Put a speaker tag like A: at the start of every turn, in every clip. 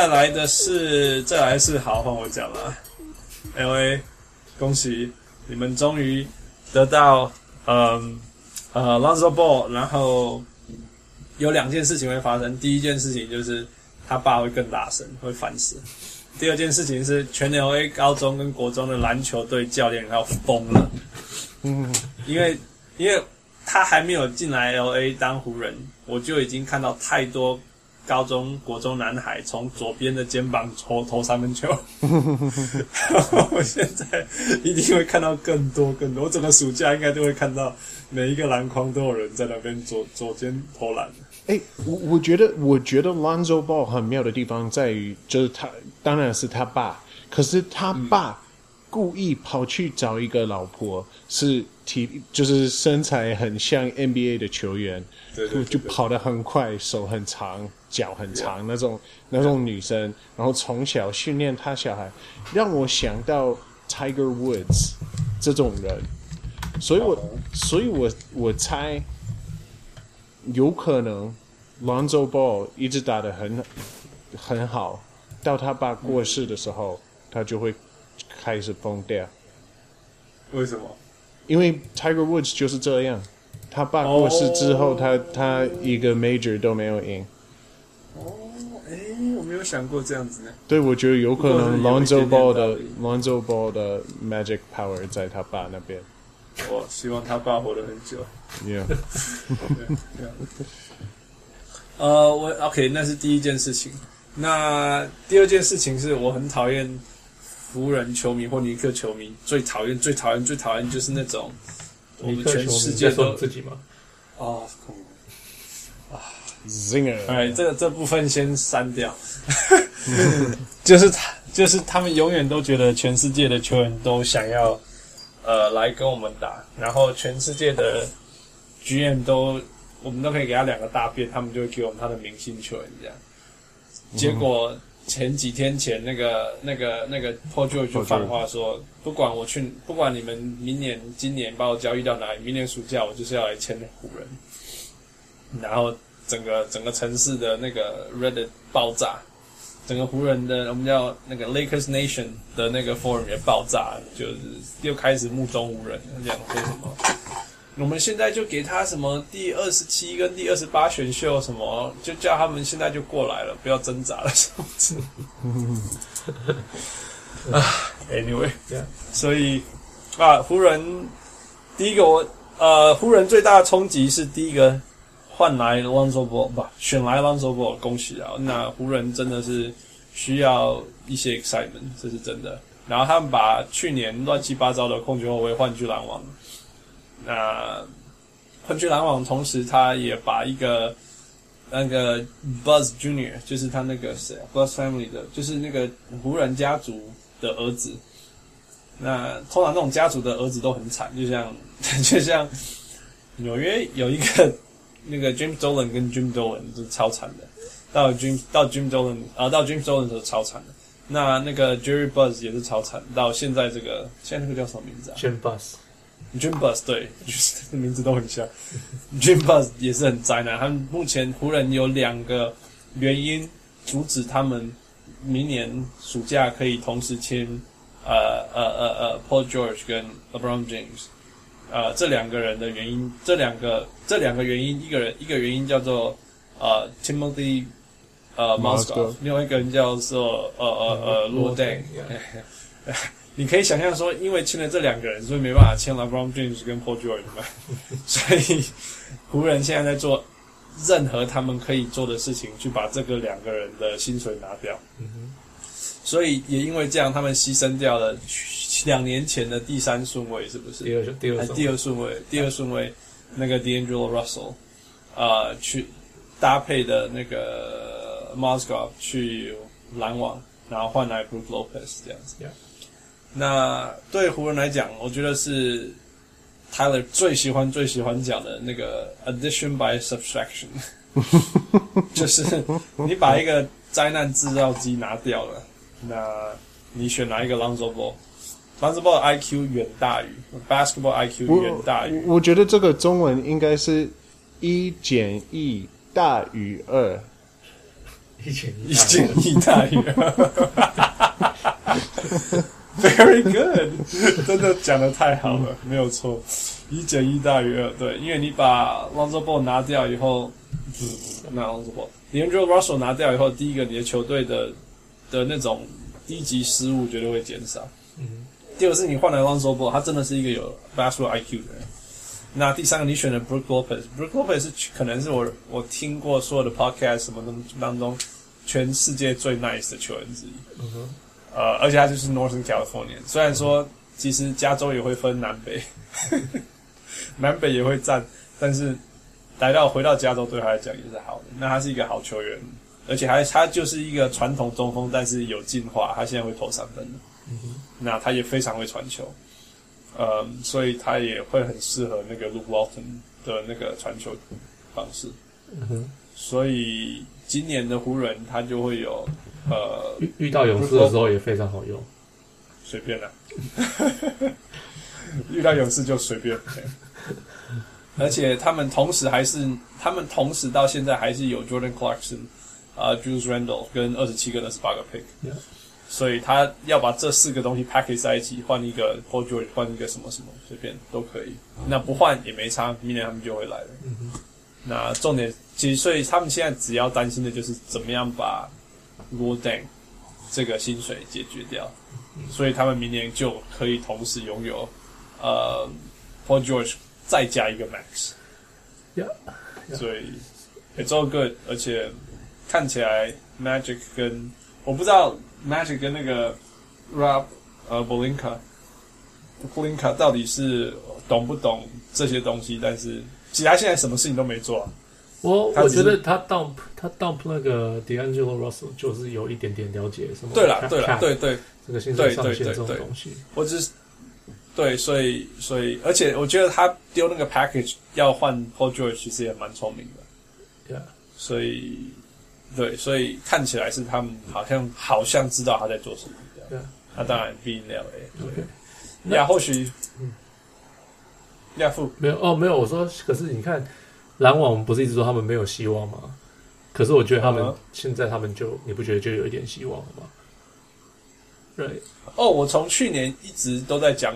A: 再来的是，再来是，好，换我讲了。LA，恭喜你们终于得到，嗯，呃，Lonzo Ball，然后有两件事情会发生。第一件事情就是他爸会更大声，会烦死。第二件事情是全 LA 高中跟国中的篮球队教练要疯了。嗯，因为因为他还没有进来 LA 当湖人，我就已经看到太多。高中、国中男孩从左边的肩膀投投三分球，我现在一定会看到更多更多。我整个暑假应该都会看到每一个篮筐都有人在那边左左肩投篮。
B: 哎、欸，我我觉得我觉得 Lonzo Ball 很妙的地方在于，就是他当然是他爸，可是他爸故意跑去找一个老婆，是体就是身材很像 NBA 的球员，
A: 对对对对，
B: 就跑得很快，手很长。脚很长那种那种女生，然后从小训练她小孩，让我想到 Tiger Woods 这种人，所以我所以我我猜有可能 Lonzo Ball 一直打得很很好，到他爸过世的时候，他就会开始疯掉。
A: 为什么？
B: 因为 Tiger Woods 就是这样，他爸过世之后，他他一个 Major 都没有赢。
A: 哦，哎，我没有想过这样子呢。
B: 对，我觉得有可能 Lonzo Ball 的 Lonzo Ball 的 Magic Power 在他爸那边。
A: 我希望他爸活得很久。
B: Yeah。
A: 呃，我 OK，那是第一件事情。那第二件事情是我很讨厌湖人球迷或尼克球迷，最讨厌、最讨厌、最讨厌就是那种我们全世界都
C: 自己吗？
A: 哦。
B: Zinger，
A: 哎，这个这部分先删掉。就是他，就是他们永远都觉得全世界的球员都想要，呃，来跟我们打，然后全世界的 GM 都，我们都可以给他两个大便，他们就会给我们他的明星球员这样。结果前几天前那个那个那个 Paul George 就放话说，不管我去，不管你们明年、今年把我交易到哪里，明年暑假我就是要来签湖人，然后。整个整个城市的那个 Reddit 爆炸，整个湖人的我们叫那个 Lakers Nation 的那个 forum 也爆炸，就是又开始目中无人，这样说什么？我们现在就给他什么第二十七跟第二十八选秀什么，就叫他们现在就过来了，不要挣扎了，什么之类的。啊，Anyway，这样，所以啊，湖人第一个我呃，湖人最大的冲击是第一个。换来 Lonzo Ball 不选来 Lonzo Ball，恭喜啊！那湖人真的是需要一些 excitement，这是真的。然后他们把去年乱七八糟的控球后卫换去篮网，那换去篮网，同时他也把一个那个 Buzz Junior，就是他那个谁 Buzz Family 的，就是那个湖人家族的儿子。那通常这种家族的儿子都很惨，就像 就像纽约有一个。那个 James Dolan 跟 Jim Dolan 是超惨的，到 Jim 到 Jim Dolan 啊，到 James Dolan 的时候超惨的。那那个 Jerry Buzz 也是超惨，到现在这个现在那个叫什么名字啊
C: ？Jim Buzz Buss，Jim
A: Buss 对，就是名字都很像。Jim Buss 也是很灾难。他们目前湖人有两个原因阻止他们明年暑假可以同时签呃呃呃呃 Paul George 跟 LeBron James。呃，这两个人的原因，这两个这两个原因，一个人一个原因叫做呃 Timothy 呃 Mozgov，另外一个人叫做呃呃呃 Luol Deng。你可以想象说，因为签了这两个人，所以没办法签了 LeBron James 跟 Paul George 嘛。所以湖人现在在做任何他们可以做的事情，去把这个两个人的薪水拿掉。嗯哼。所以也因为这样，他们牺牲掉了。两年前的第三顺位是不是？
C: 第二第二
A: 第二顺位，第二顺位，那个 D'Angelo Russell，啊、呃，去搭配的那个 Mozgov 去篮网，然后换来 Brook Lopez 这样子。
C: Yeah.
A: 那对湖人来讲，我觉得是 Tyler 最喜欢最喜欢讲的那个 addition by subtraction，就是你把一个灾难制造机拿掉了，那你选哪一个 Lonzo Ball？Basketball IQ 远大于 Basketball IQ 远大于。
B: 我觉得这个中文应该是一减一大于二。
C: 一减
A: 一减一大于二。Very good，真的讲得太好了，没有错。一减一大于二，对，因为你把 Lonzo Ball 拿掉以后，不是不是，那 Lonzo Ball，D'Angelo Russell 拿掉以后，第一个你的球队的的那种低级失误绝对会减少。嗯。第二个是你换来 Lonzo Ball，他真的是一个有 basketball IQ 的人。那第三个你选的 Brook Lopez，Brook Lopez 是可能是我我听过所有的 podcast 什么东当中全世界最 nice 的球员之一。嗯哼。呃，而且他就是 Northern California。虽然说其实加州也会分南北，南北也会占，但是来到回到加州对他来讲也是好的。那他是一个好球员，而且还他就是一个传统中锋，但是有进化。他现在会投三分。那他也非常会传球，呃，所以他也会很适合那个 Luke Walton 的那个传球方式。嗯哼。所以今年的湖人他就会有。呃，
C: 遇遇到勇士的时候也非常好用，
A: 随便啦，遇到勇士就随便。而且他们同时还是，他们同时到现在还是有 Jordan Clarkson 啊、呃、Julius Randall 跟二十七个、二十八个 pick. 所以他要把这四个东西 package 在一起，换一个 Paul George，换一个什么什么，随便都可以。那不换也没差，明年他们就会来了。Mm-hmm. 那重点其实，所以他们现在只要担心的就是怎么样把。沃登这个薪水解决掉，所以他们明年就可以同时拥有呃，Paul George 再加一
C: 个 Max，Yeah，
A: 所以 It's all good，而且看起来 Magic 跟我不知道 Magic 跟那个 Rob 呃 b o l i n k a b o l i n k a 到底是懂不懂这些东西，但是其他现在什么事情都没做。
C: 我我觉得他 dump 他 dump 那个 D'Angelo Russell 就是有一点点了解什么。
A: 对了，对了，对对，
C: 这个薪水上限这种东西。
A: 我只是对，所以所以，而且我觉得他丢那个 package 要换 Paul George 其实也蛮聪明的。
C: 对啊，
A: 所以对，所以看起来是他们好像好像知道他在做什么。对啊，那当然 LA。对，那或许嗯，亚父
C: 没有哦，没有。我说，可是你看。篮网不是一直说他们没有希望吗？可是我觉得他们、uh -huh. 现在他们就你不觉得就有一点希望了吗？对
A: 哦，我从去年一直都在讲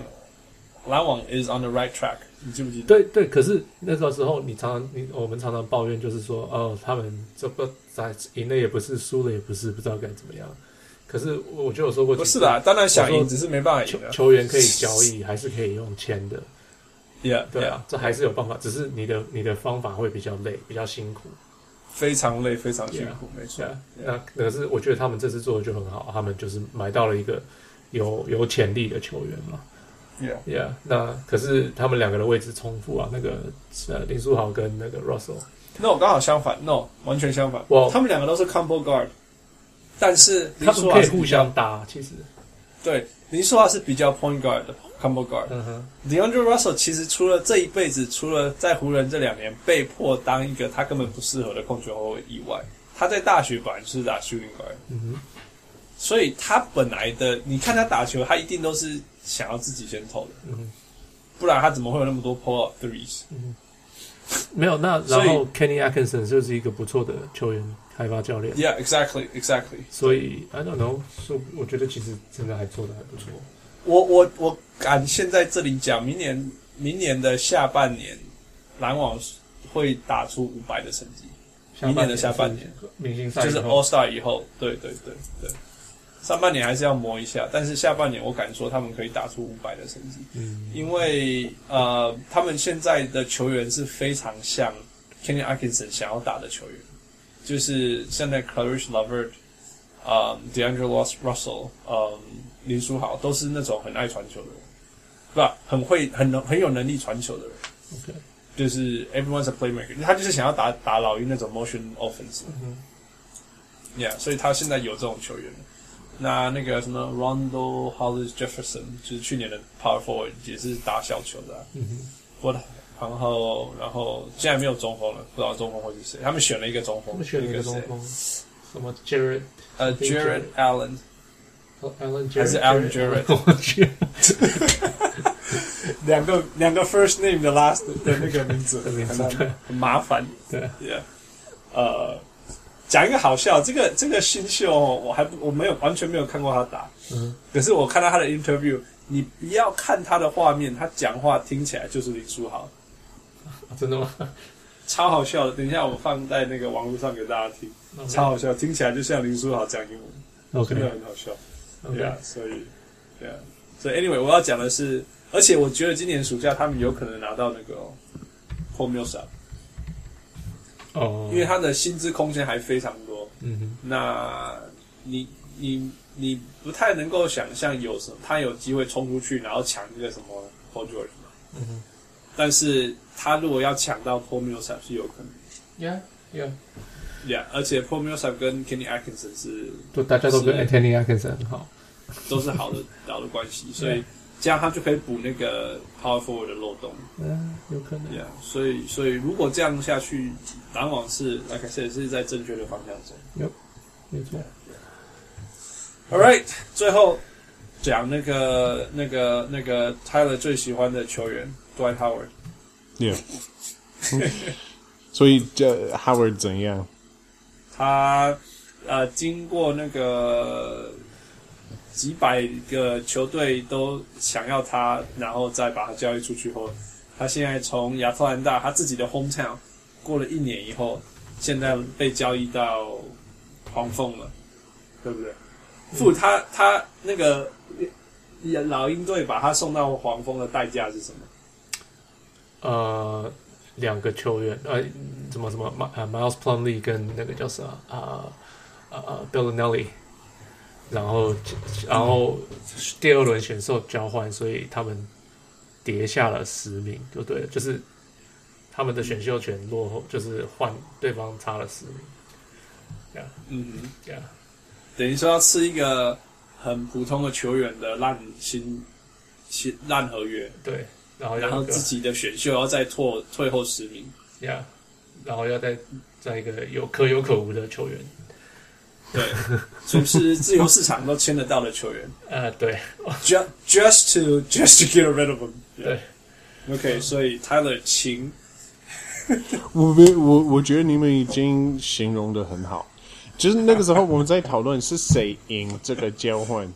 A: 篮网 is on the right track，你记不记得？
C: 对对，可是那个时候你常常你我们常常抱怨就是说哦，他们这不在赢了也不是，输了也不是，不知道该怎么样。可是我就有说过，
A: 不是的，当然想赢，只是没办法赢。
C: 球员可以交易，还是可以用签的。
A: Yeah,
C: 对啊，这还是有办法，只是你的你的方法会比较累，比较辛苦，
A: 非常累，非常辛苦没
C: 错。那可是我觉得他们这次做的就很好，他们就是买到了一个有有潜力的球员嘛。
A: Yeah,
C: yeah。那可是他们两个的位置重复啊，那个呃林书豪跟那个 Russell。
A: No，刚好相反，No，完全相反。哇他们两个都是 combo guard，但是
C: 他们可以互相搭，其实。
A: 对，林书豪是比较 point guard 的。Combo guard，嗯哼，D'Angelo Russell 其实除了这一辈子，除了在湖人这两年被迫当一个他根本不适合的控球后卫以外，他在大学本来就是打 shooting guard，嗯哼，所以他本来的你看他打球，他一定都是想要自己先投的，嗯哼，不然他怎么会有那么多 pull up threes？
C: 嗯哼，没有，那然后 Kenny Atkinson 就是一个不错的球员开发教练
A: ，Yeah，exactly，exactly，
C: 所以 I don't know，所以我觉得其实真的还做的还不错。
A: 我我我敢现在这里讲，明年明年的下半年，篮网会打出五百的成绩。明年的下半年，
C: 明星赛
A: 就是 All Star 以后，对对对对。上半年还是要磨一下，但是下半年我敢说他们可以打出五百的成绩。嗯，因为呃，他们现在的球员是非常像 Kenny Atkinson 想要打的球员，就是现在 Clarice LeVert 啊，D'Angelo Russell，嗯。林书豪都是那种很爱传球的人，对吧，很会、很能、很有能力传球的人。OK，就是 everyone's a playmaker，他就是想要打打老鹰那种 motion offense。，Yeah，所以他现在有这种球员。那那个什么 Rondo Hollis Jefferson，就是去年的 Power Forward 也是打小球的、啊。嗯哼，不，然后然后现在没有中锋了，不知道中锋会是谁。他们选了一个中锋，
C: 他们选了一个中锋，什么 Jared？
A: 呃、uh,，Jared Allen。
C: Alan
A: 还是 Alan Jarrett，两个两个 first name 的 last 的那个名字，很很麻烦。
C: 对，
A: 对，呃，讲一个好笑，这个这个新秀哦，我还我没有完全没有看过他打，嗯，可是我看到他的 interview，你不要看他的画面，他讲话听起来就是林书豪，
C: 真的吗？
A: 超好笑的，等一下我放在那个网络上给大家听，Okay. 超好笑，听起来就像林书豪讲英文，Okay. 真的很好笑，对啊，所以对啊，所以 anyway 我要讲的是，而且我觉得今年暑假他们有可能拿到那个 Paul Millsap。哦，因为他的薪资空间还非常多，嗯哼，那你你你不太能够想象有什么他有机会冲出去，然后抢一个什么 Paul George 嘛，嗯哼，但是他如果要抢到 Paul Millsap 是有可能
C: ，Yeah Yeah
A: Yeah，而且 Paul Millsap 跟 Kenny Atkinson 是，
C: 就大家都跟 Kenny Atkinson 很好，
A: 都是好的好的关系，所以。这样他就可以补那个 power forward 的漏洞。
C: 嗯，有可能。
A: Yeah, 所以，所以如果这样下去，篮网是，like I said，是在正确的方向走。
C: 有，没错。
A: All right，最后讲那个、那个、那个 Tyler 最喜欢的球员 Dwight Howard。
B: Yeah。所以这 Howard 怎样？
A: 他呃，经过那个。几百个球队都想要他，然后再把他交易出去后，他现在从亚特兰大他自己的 hometown 过了一年以后，现在被交易到黄蜂了，对不对？不、嗯，他他那个老鹰队把他送到黄蜂的代价是什么？
C: 呃，两个球员，呃，怎么什么马 Miles Plumlee 跟那个叫什么啊啊 Belinelli 然后，然后第二轮选秀交换，所以他们跌下了十名，就对了，就是他们的选秀权落后，就是换对方差了十名。
A: Yeah. 嗯哼，Yeah. 等于说要吃一个很普通的球员的烂薪薪烂合约，
C: 对，然后
A: 然后自己的选秀要再拓退后十名
C: ，Yeah. 然后要再再一个有可有可无的球员。
A: 对，就是自由市场都签得到的球员。
C: 呃，对
A: ，just just to just to get rid of them。
C: 对
A: ，OK，所以 Tyler 请。
B: 我我我觉得你们已经形容的很好，就是那个时候我们在讨论是谁赢这个交换，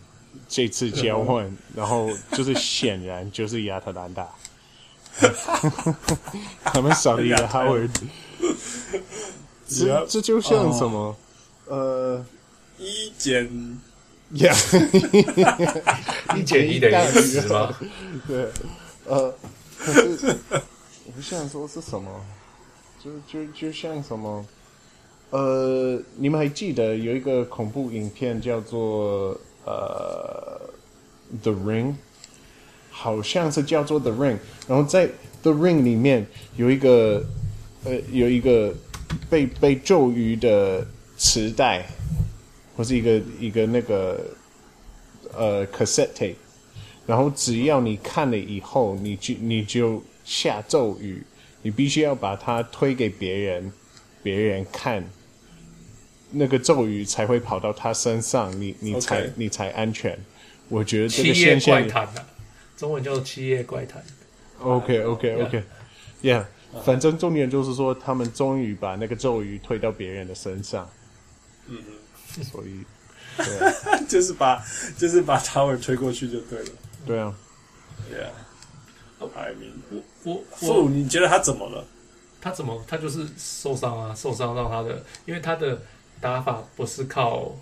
B: 这次交换，然后就是显然就是亚特兰大，他们少了一个 Howard，这这就像什么？呃，
A: 一减，
B: 呀，
C: 一减一等于十吗？
B: 对，呃，可是我不想说是什么，就就就像什么，呃，你们还记得有一个恐怖影片叫做呃《The Ring》，好像是叫做《The Ring》，然后在《The Ring》里面有一个呃有一个被被咒语的。磁带，或是一个一个那个呃 cassette tape，然后只要你看了以后，你就你就下咒语，你必须要把它推给别人，别人看，那个咒语才会跑到他身上，你你才.你才安全。我觉得这个现象，
C: 怪谈啊，中文叫做七夜怪谈。
B: OK OK OK，Yeah，反正重点就是说，他们终于把那个咒语推到别人的身上。嗯嗯，所以，对啊，
A: 就是把就是把 Tower 推过去就对了。
B: 对啊
A: ，Yeah，I mean，我我我，你觉得他怎么了？
C: 他怎么？他就是受伤啊，受伤让他的，因为他的打法不是靠，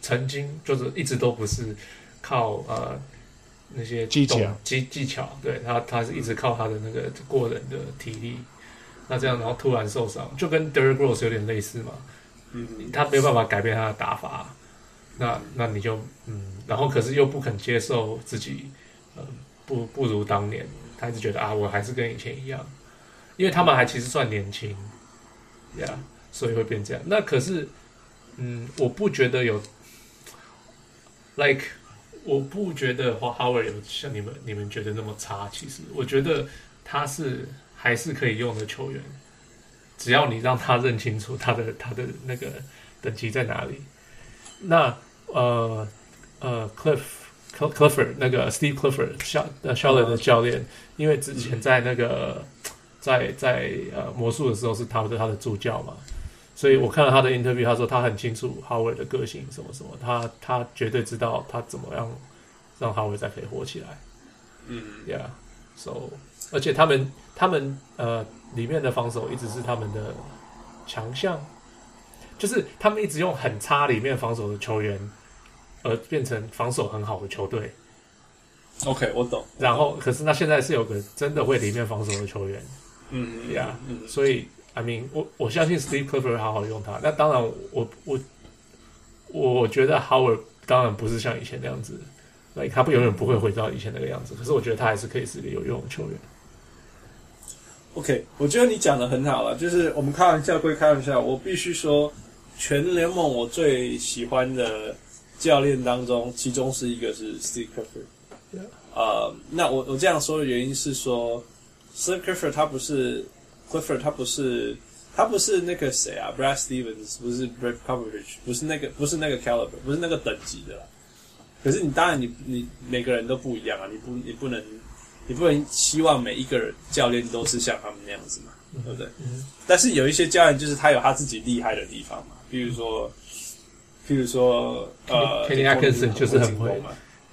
C: 曾经就是一直都不是靠呃那些
B: 技巧
C: 技技巧，对他他是一直靠他的那个过人的体力。那这样然后突然受伤，就跟 Derrick Rose 有点类似嘛。嗯，他没有办法改变他的打法，那那你就嗯，然后可是又不肯接受自己，呃，不不如当年，他一直觉得啊，我还是跟以前一样，因为他们还其实算年轻，呀、yeah，所以会变这样。那可是，嗯，我不觉得有，like，我不觉得 Howard 有像你们你们觉得那么差。其实我觉得他是还是可以用的球员。只要你让他认清楚他的他的那个等级在哪里，那呃呃，Cliff Clifford 那个 Steve Clifford 肖呃肖雷的教练，因为之前在那个在在呃魔术的时候是他的他的助教嘛，所以我看了他的 interview，他说他很清楚 Howard 的个性什么什么，他他绝对知道他怎么样让 Howard 再可以火起来。
A: 嗯
C: ，Yeah，so 而且他们他们呃里面的防守一直是他们的强项，就是他们一直用很差里面防守的球员，而变成防守很好的球队。
A: OK，我懂。
C: 然后可是那现在是有个真的会里面防守的球员。
A: 嗯
C: ，Yeah，
A: 嗯，
C: 所以。I mean，我我相信 Steve Clifford 会好好用他。那当然我，我我我觉得 Howard 当然不是像以前那样子，like, 他不永远不会回到以前那个样子。可是我觉得他还是可以是一个有用的球员。
A: OK，我觉得你讲的很好了。就是我们开玩笑归开玩笑，我必须说，全联盟我最喜欢的教练当中，其中是一个是 Steve Clifford。呃，那我我这样说的原因是说，Steve Clifford 他不是。Clifford 他不是他不是那个谁啊，Brad Stevens 不是 Brett Popovich 不是那个不是那个 caliber 不是那个等级的啦。可是你当然你你每个人都不一样啊，你不你不能你不能希望每一个人教练都是像他们那样子嘛，嗯、对不对？嗯、但是有一些教练就是他有他自己厉害的地方嘛，比如说，比如说呃
C: ，Kenny Atkinson 就是很会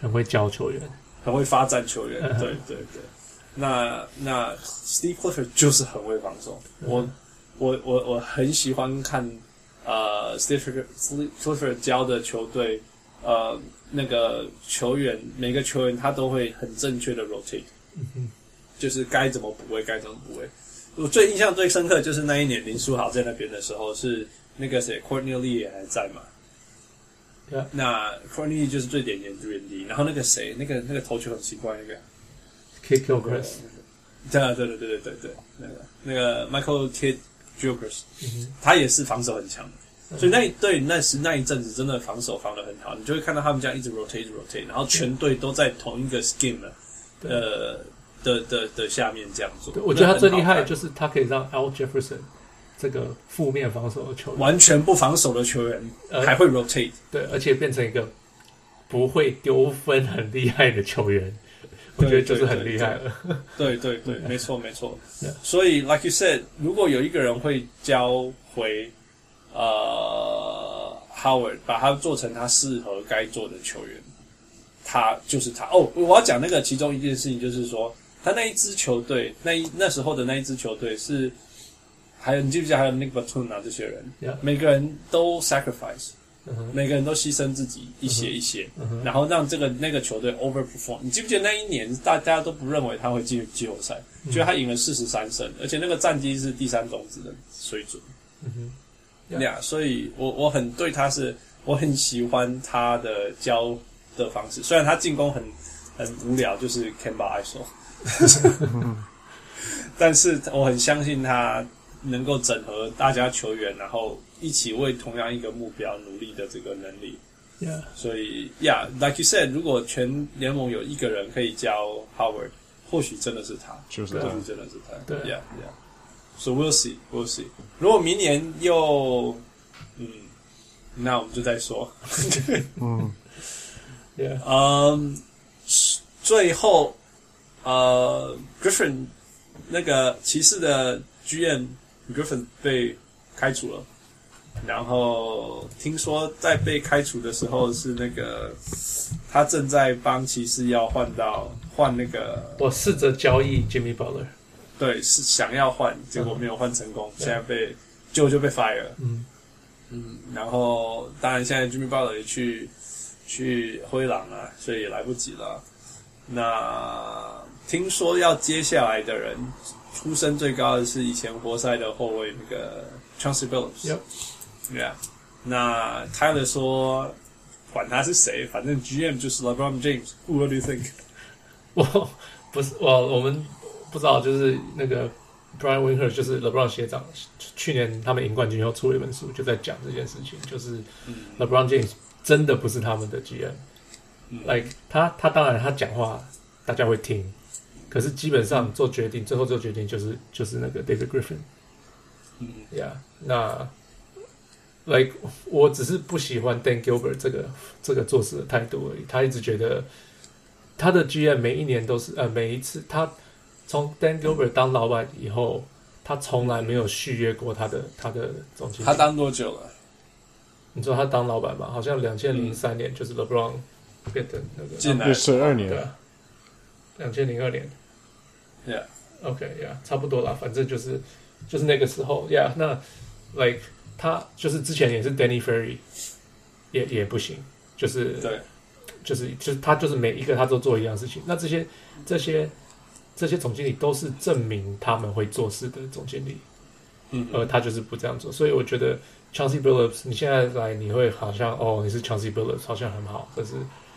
C: 很会教球员，
A: 很会发展球员，对对对。那那 Steve Clifford 就是很会防守，嗯、我我我我很喜欢看呃 Steve Clifford 教的球队，呃那个球员每个球员他都会很正确的 rotate，、嗯、哼就是该怎么补位该怎么补位。我最印象最深刻就是那一年林书豪在那边的时候，是那个谁 Courtney Lee 也还在嘛？对、嗯，那 Courtney 就是最典型的 3D，然后那个谁那个那个投球很奇怪那个。
C: Kidd-Gilchrist
A: 对啊，对对对对对。对，那个那个 Michael Kidd-Gilchrist 他也是防守很强的，所以那一对那时那一阵子真的防守防的很好，你就会看到他们这样一直 rotate 一直 rotate，然后全队都在同一个 scheme 呃的的的下面这样做。
C: 我觉得他最厉害就是他可以让 Al Jefferson 这个负面防守的球员，
A: 完全不防守的球员还会 rotate，
C: 对，而且变成一个不会丢分很厉害的球员。我觉得就是很厉害了。
A: 对对对，没错没错。所以，like you said，如果有一个人会教回呃 Howard，把他做成他适合该做的球员，他就是他。哦，我要讲那个其中一件事情，就是说他那一支球队，那一那时候的那一支球队是，还有你记不记得还有 Nick Batum 啊这些人.每个人都 sacrifice。Uh. 每个人都牺牲自己一些一些，uh. 然后让这个那个球队 overperform。你记不记得那一年大家都不认为他会进入季后赛，觉得、uh. 他赢了四十三胜，而且那个战绩是第三种子的水准。嗯哼，呀，所以我我很对他是，我很喜欢他的教的方式。虽然他进攻很很无聊，就是 Kemba ISO，但是我很相信他能够整合大家球员，然后。一起为同样一个目标努力的这个能力，Yeah. 所以，Yeah，like you said，如果全联盟有一个人可以教 Howard，或许真的是他，
B: 就是
A: 或许真的是他，
C: 对
A: ，Yeah，Yeah，So we'll see，we'll see。如果明年又，嗯，那我们就再说，
C: 嗯，
A: Yeah，嗯，最后，呃，Griffin 那个骑士的 GM Griffin 被开除了。然后听说在被开除的时候是那个他正在帮骑士要换到换那个，
C: 我试着交易 Jimmy Butler，
A: 对，是想要换，结果没有换成功，嗯、现在被就就被 fire 了。嗯嗯，然后当然现在 Jimmy Butler 也去去灰狼了，所以也来不及了。那听说要接下来的人，出身最高的是以前活塞的后卫那个 Chauncey Billups。Yep. 对啊，那 Tyler 说，管他是谁，反正 GM 就是 LeBron James。What do you think？
C: 我不是我，我们不知道，就是那个 Brian Windhorst 就是 LeBron 学长，去年他们赢冠军后出了一本书，就在讲这件事情，就是 LeBron James 真的不是他们的 GM。嗯、like 他他当然他讲话大家会听，可是基本上做决定，嗯、最后做决定就是就是那个 David Griffin。嗯，Yeah，那。Like 我只是不喜欢 Dan Gilbert 这个这个做事的态度而已。他一直觉得他的 GM 每一年都是呃每一次他从 Dan Gilbert 当老板以后，他从来没有续约过他的他的总经理。
A: 他当多久了？
C: 你知道他当老板吗？好像两千零三年就是 LeBron 变成那个
A: 进来
B: 十二年，
C: 对，两千零二年。Yeah，OK，Yeah，差不多啦，反正就是就是那个时候，Yeah，那 Like 他就是之前也是 Danny Ferry，也也不行，就是
A: 对，
C: 就是就是他就是每一个他都做一样事情。那这些这些这些总经理都是证明他们会做事的总经理，
A: 嗯，
C: 而他就是不这样做，所以我觉得。Chauncey Billups，你现在来你会好像哦，你是 Chauncey Billups，好像很好，可是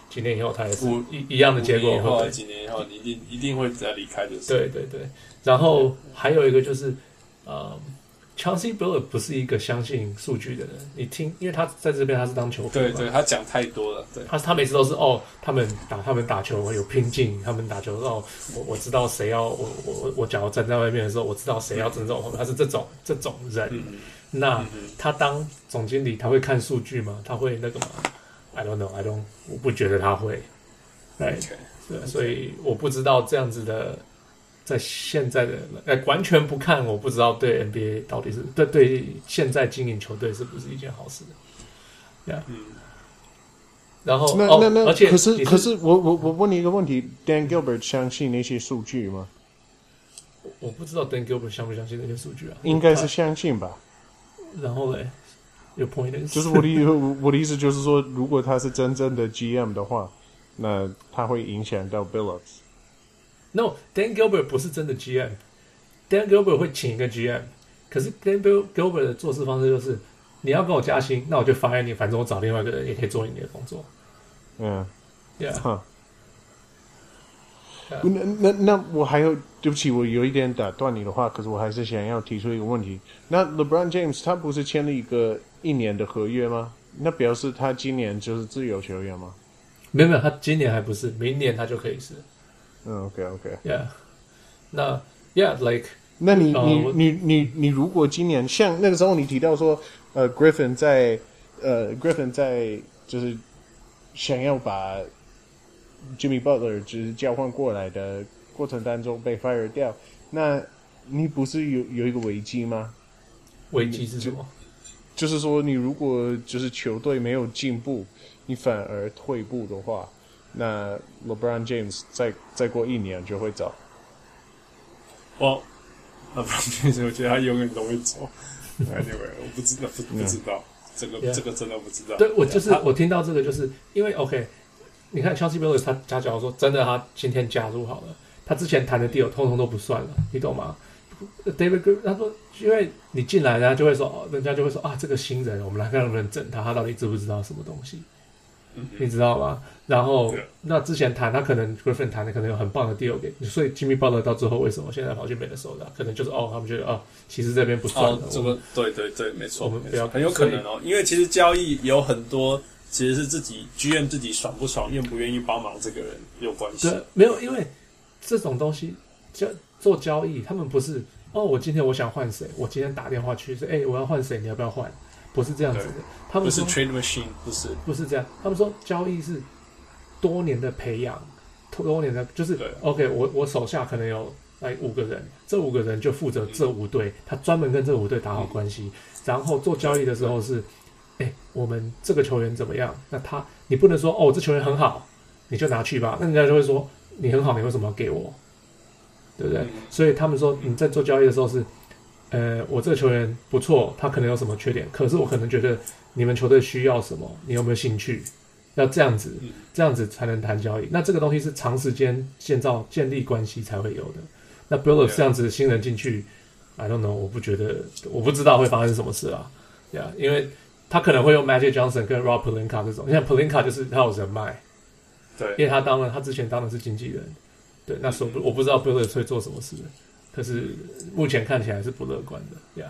C: 几年以后他也是一一样的结果。
A: 以后几年以后，你一定一定会再离开的。
C: 对对对，然后还有一个就是，呃，Chauncey Billups 不是一个相信数据的人。你听，因为他在这边他是当球评，
A: 对对，他讲太多了。对，
C: 他他每次都是哦，他们打他们打球有拼劲，他们打球哦，我我知道谁要我我我假如站在外面的时候，我知道谁要争这种，他是这种这种人。嗯那他当总经理，他会看数据吗？他会那个吗？I don't know, I don't，我不觉得他会。对.对，所以我不知道这样子的，在现在的呃完全不看，我不知道对 NBA 到底是对对现在经营球队是不是一件好事。Yeah. 嗯。然后
B: 那那那，
C: 而且
B: 可是可是我我我问你一个问题，Dan Gilbert 相信那些数据吗？
C: 我不知道 Dan Gilbert 相不相信那些数据啊？
B: 应该是相信吧。
C: 然后嘞，Your point
B: 就是我的意 我的意思就是说，如果他是真正的 GM 的话，那他会影响到 Billups。
C: No，Dan Gilbert 不是真的 GM，Dan Gilbert 会请一个 GM，可是 Dan Gilbert 的做事方式就是，你要跟我加薪，那我就 fire 你，反正我找另外一个人也可以做你的工作。
B: 嗯
C: ，Yeah。
B: 那那那我还有，对不起，我有一点打断你的话，可是我还是想要提出一个问题。那 LeBron James 他不是签了一个一年的合约吗？那表示他今年就是自由球员吗？
C: 没有没有，他今年还不是，明年他就可以是。
B: 嗯，OK OK，Yeah，
C: 那 Yeah，like，
B: 那你、uh, 你你你你如果今年像那个时候你提到说，呃，Griffin 在呃 Griffin 在就是想要把。Jimmy Butler 就是交换过来的过程当中被 fire 掉，那你不是有有一个危机吗？
C: 危机是什么？
B: 就，就是说，你如果就是球队没有进步，你反而退步的话，那 LeBron James 再再过一年就会走。
A: 我 LeBron James 我觉得他永远都会走。Anyway，我不知道，不不知道，这个.这个真的不知道。
C: 对，我就是我听到这个，就是因为 OK。你看，Chauncey Billups 他他假如说真的，他今天加入好了，他之前谈的 deal 通通都不算了，你懂吗？David Griffin 他说，因为你进来，人家就会说，人家就会说啊，这个新人，我们来看能不能整他，他到底知不知道什么东西？嗯、你知道吗？然后那之前谈他可能 Griffin 谈的可能有很棒的 deal 给你，所以 Jimmy Butler 到最后为什么现在跑去 Minnesota？可能就是哦，他们觉得哦，其实这边不算的。
A: 这个对对对，没错，
C: 我们不要
A: 很有可能哦，因为其实交易有很多。其实是自己 GM 自己爽不爽，愿不愿意帮忙这个人有关系。
C: 对，没有，因为这种东西交做交易，他们不是哦，我今天我想换谁，我今天打电话去说，哎，我要换谁，你要不要换？不是这样子的。
A: 他们说不是 trade machine，不是，
C: 不是这样。他们说交易是多年的培养，多年的，就是 OK 我。我我手下可能有哎五个人，这五个人就负责这五队，嗯、他专门跟这五队打好关系，嗯、然后做交易的时候是。哎，我们这个球员怎么样？那他，你不能说哦，这球员很好，你就拿去吧。那人家就会说你很好，你为什么要给我？对不对？嗯、所以他们说你在做交易的时候是，呃，我这个球员不错，他可能有什么缺点，可是我可能觉得你们球队需要什么，你有没有兴趣？要这样子，这样子才能谈交易。那这个东西是长时间建造、建立关系才会有的。那 Billups 这样子新人进去，I don't know，我不觉得，我不知道会发生什么事啊。呀，因为。他可能会用 Magic Johnson 跟 Rob Pelinka 这种，像 Pelinka 就是他有人脉，
A: 对，
C: 因为他当了他之前当的是经纪人，对，那时候我不知道 Billups 会做什么事，可是目前看起来是不乐观的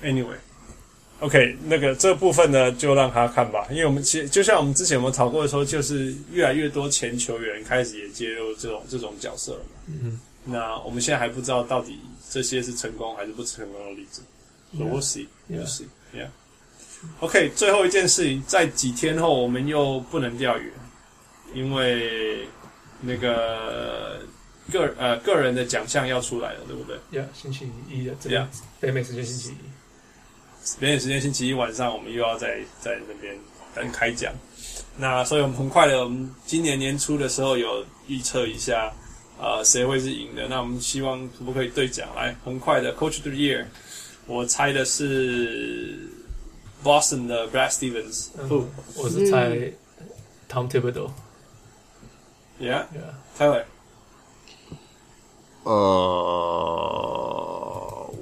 A: ，Yeah，Yeah，Anyway，OK，那个这部分呢就让他看吧，因为我们其实就像我们之前我们讨过的时候，就是越来越多前球员开始也介入这种这种角色了嘛，嗯，那我们现在还不知道到底这些是成功还是不成功的例子。We'll see, we'll see, yeah. OK，最后一件事情，在几天后我们又不能钓鱼，因为那个个呃个人的奖项要出来了，对不对？
C: 呀，星期一的这
A: Yeah
C: 北美时间星期一。
A: 北美时间星期一晚上，我们又要在在那边等开奖。那所以我们很快的，我们今年年初的时候有预测一下，呃，谁会是赢的。那我们希望可不可以兑奖？来，很快的，Coach of the Year，我猜的是 Boston 的 Brad Stevens。不
C: 我是猜 Tom Thibodeau。
A: ，Yeah，Tyler。
B: 哦，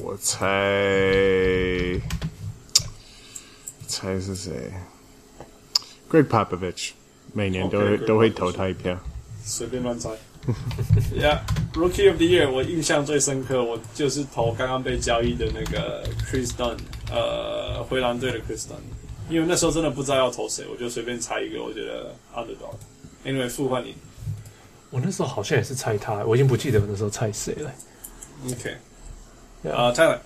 B: 我猜，猜是谁？Greg Popovich，每年都
A: 会
B: 都
A: 会
B: 投他一票。
A: 随便乱猜。Yeah，Rookie of the Year，我印象最深刻，我就是投刚刚被交易的那个 Chris Dunn，呃，灰狼队的 Chris Dunn，因为那时候真的不知道要投谁，我就随便猜一个，我觉得 Underdog。Anyway，复换你。
C: 我那时候好像也是猜他，我已经不记得我那时候猜谁了。，OK，Yeah.
A: 啊、uh,，Tyler，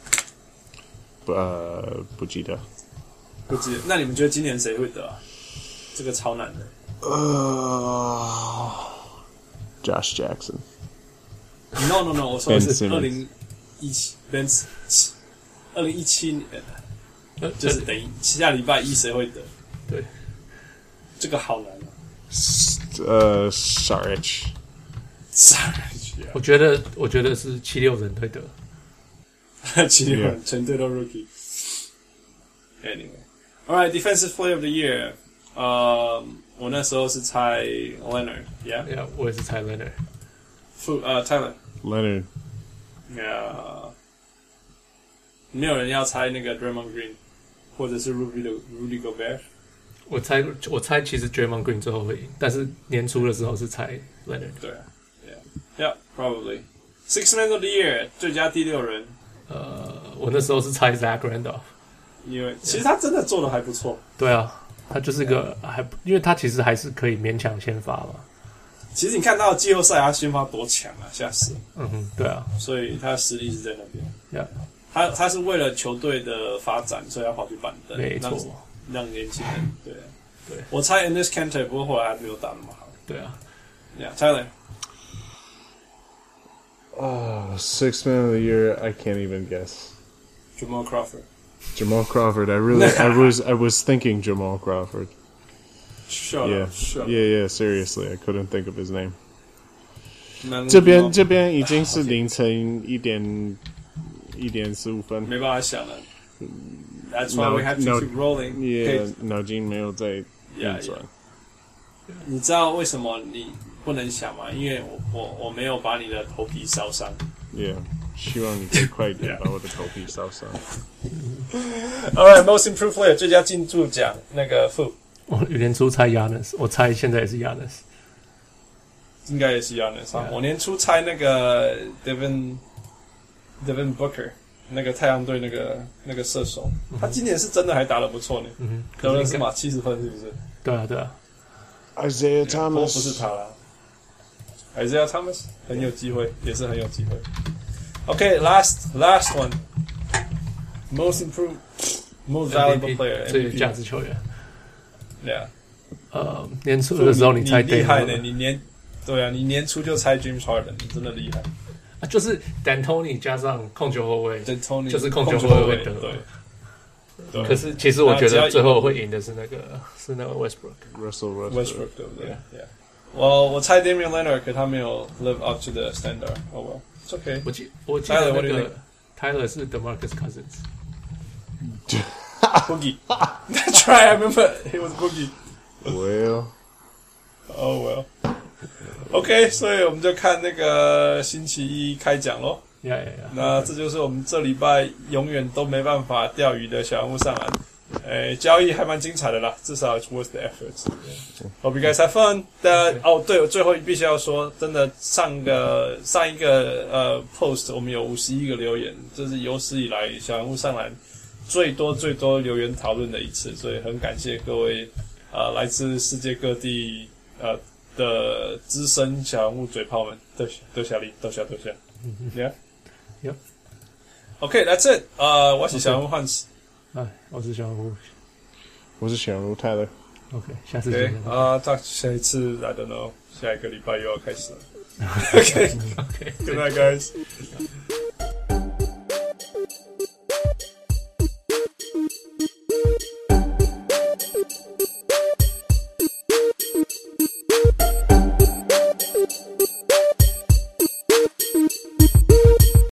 B: 不呃不记得。
A: 不记得，那你们觉得今年谁会得啊？这个超难的。
B: 呃，Josh Jackson。
A: No No No，我说的是二零一七 Ben，二零一七年，
C: 呃
A: 就是等于下礼拜一谁会得？
C: 对，
A: 这个好难啊。
B: 呃，Sarich。
A: Sorry，
C: 我觉得我觉得是七六人会得。
A: 七六人全队都 rookie。Anyway，all right，defensive player of the year，呃，我那时候是猜 Leonard，yeah，
C: 呀，我也是猜 Leonard。
A: 副呃 Tyler，
B: Leonard。
A: 呃，没有人要猜那个 Draymond Green，或者是 Rudy 的 Rudy Gobert。
C: 我猜我猜其实 Draymond Green 最后会赢，但是年初的时候是猜 Leonard。
A: 对啊，Yeah，Yeah，probably。Six Man of the Year 最佳第六人，
C: 呃，我那时候是猜 Zach Randolph。
A: 因为其实他真的做的还不错。
C: 对啊，他就是个还，因为他其实还是可以勉强先发嘛。
A: 其实你看到季后赛他先发多强啊，吓死！
C: 嗯哼，对啊，
A: 所以他的实力是在那边。
C: Yeah，，
A: 他他是为了球队的发展，所以要跑去板凳，
C: 没错
A: 让让年轻人对啊
C: 对
A: 我猜 Enes Kanter，不过后来还没有打那么好。
C: 对啊，
A: Yeah，Tyler，
B: Uh, six man of the year. I can't even guess.
A: Jamal Crawford。
B: Jamal Crawford. I really, I was, I was thinking Jamal Crawford.
A: Sure,
B: Yeah,
A: sure。
B: yeah, yeah. Seriously, I couldn't think of his name.
A: 那
B: 这边这边已经是凌晨一点一点十五分。
A: 没办法想了。 That's why we have to
B: No-
A: keep rolling.
B: Yeah,
A: Okay，
B: 脑筋没有在运
A: Yeah,
B: 转
A: yeah.。你知道为什么你不能想吗？因为我我我没有把你的头皮烧伤。
B: Yeah，希望你可以快一点把我的头皮烧伤。
A: All right, most improved player 最佳进驻奖那个副
C: 我年初猜 Yanis，我猜现在也是 Yanis。
A: 应该也是 Yanis 啊。
C: Yeah.
A: 我年初猜那个 Devin Devin Booker 那个太阳队那个那个射手，他今年是真的还打得不错呢。
C: 嗯哼，
A: 得了是
C: 可是应该
A: 嘛七十分是不是？
C: 对啊对啊
B: ，Isaiah
A: Thomas，不是他啦，Isaiah Thomas 很有机会，也是很有机会。OK，last、last one，most improved。Most valuable player，
C: 最有
A: MVP
C: 价值球员。
A: Yeah，
C: 呃，年初的时候
A: 你
C: 猜
A: 你厉害呢，你年对啊，你年初就猜 James Harden，你真的厉害。
C: 啊，就是 D'Antoni 加上控球后卫，
A: 对，Tony
C: 就是控
A: 控
C: 球后
A: 后卫
C: 卫得
A: 对。对
C: 可是其实我觉
A: 那只要
C: 得最后会赢的是那个是那个 Westbrook。
B: Russell Westbrook。
A: Westbrook 对不对？Yeah，我我猜 Damian Leonard，可他没有 live up to the standard。Oh well，it's okay。
C: 我记我记
A: Tyler,
C: 得
A: what
C: 那
A: do you
C: 个 Tyler 是 DeMarcus Cousins。
A: Boogie。That's right. I remember he was Boogie.
B: Well，
A: Oh well. OK，所以我们就看那个星期一
C: 开奖喽。
A: 那这就是我们这礼拜永远都没办法钓鱼的小人物上篮。诶，交易还蛮精彩的啦，至少 it's worth the effort。Hope you guys have fun 但。哦，对，我最后必须要说，真的上个上一个呃 post 我们有五十一个留言，这是有史以来小人物上篮最多最多留言讨论的一次，所以很感谢各位呃来自世界各地呃的资深小人物嘴炮们，多谢多谢你，多谢多谢，Yeah。
C: Yep.
A: OK，that's、it。呃，我是小人物汉斯。
C: 哎，我是小人物。
B: 我是小人物 Tyler。
C: OK，下次见。
A: 啊，到下一次 I don't know，下一个礼拜又要开始了。OK OK，Good night, guys.